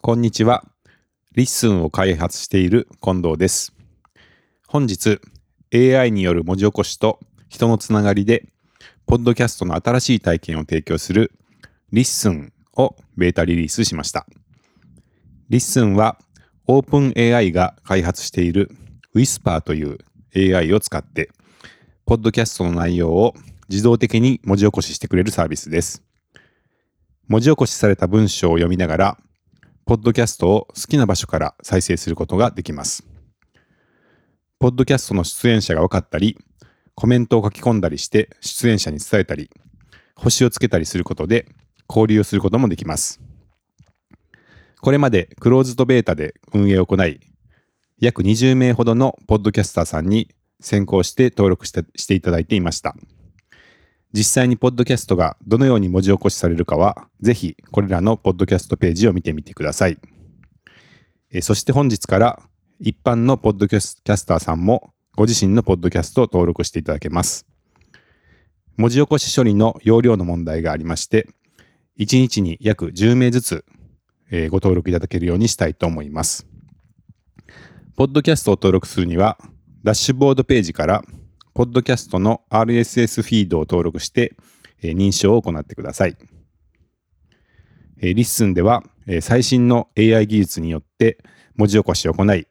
こんにちは。リッスンを開発している近藤です。本日、AI による文字起こしと人のつながりで、ポッドキャストの新しい体験を提供するリッスンをベータリリースしました。リッスンは OpenAI が開発している Whisper という AI を使って、ポッドキャストの内容を自動的に文字起こししてくれるサービスです。文字起こしされた文章を読みながら、ポッドキャストを好きな場所から再生することができます。ポッドキャストの出演者が分かったり、コメントを書き込んだりして出演者に伝えたり、星をつけたりすることで交流をすることもできます。これまでクローズドベータで運営を行い、約20名ほどのポッドキャスターさんに先行して登録してしていただいていました。実際にポッドキャストがどのように文字起こしされるかは、ぜひこれらのポッドキャストページを見てみてください。えそして本日から一般のポッドキャスキャスターさんもご自身のポッドキャストを登録していただけます。文字起こし処理の容量の問題がありまして、1日に約10名ずつ、えご登録いただけるようにしたいと思います。ポッドキャストを登録するには、ダッシュボードページから、ポッドキャストの RSS フィードを登録して、えー認証を行ってください。えーリッスンでは、えー最新の AI 技術によって文字起こしを行い、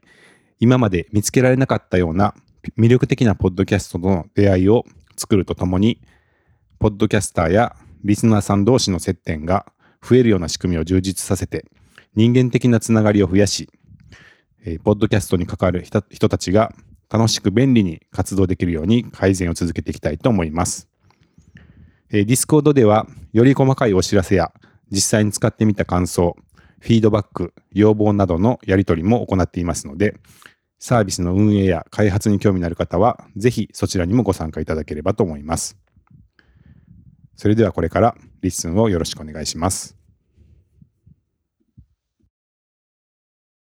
今まで見つけられなかったような魅力的なポッドキャストとの出会いを作るとともに、ポッドキャスターやリスナーさん同士の接点が増えるような仕組みを充実させて、人間的なつながりを増やし、えポッドキャストに関わる人たちが楽しく便利に活動できるように改善を続けていきたいと思います。えー、Discord ではより細かいお知らせや実際に使ってみた感想、フィードバック、要望などのやり取りも行っていますので、サービスの運営や開発に興味のある方は、ぜひそちらにもご参加いただければと思います。それではこれからリッスンをよろしくお願いします。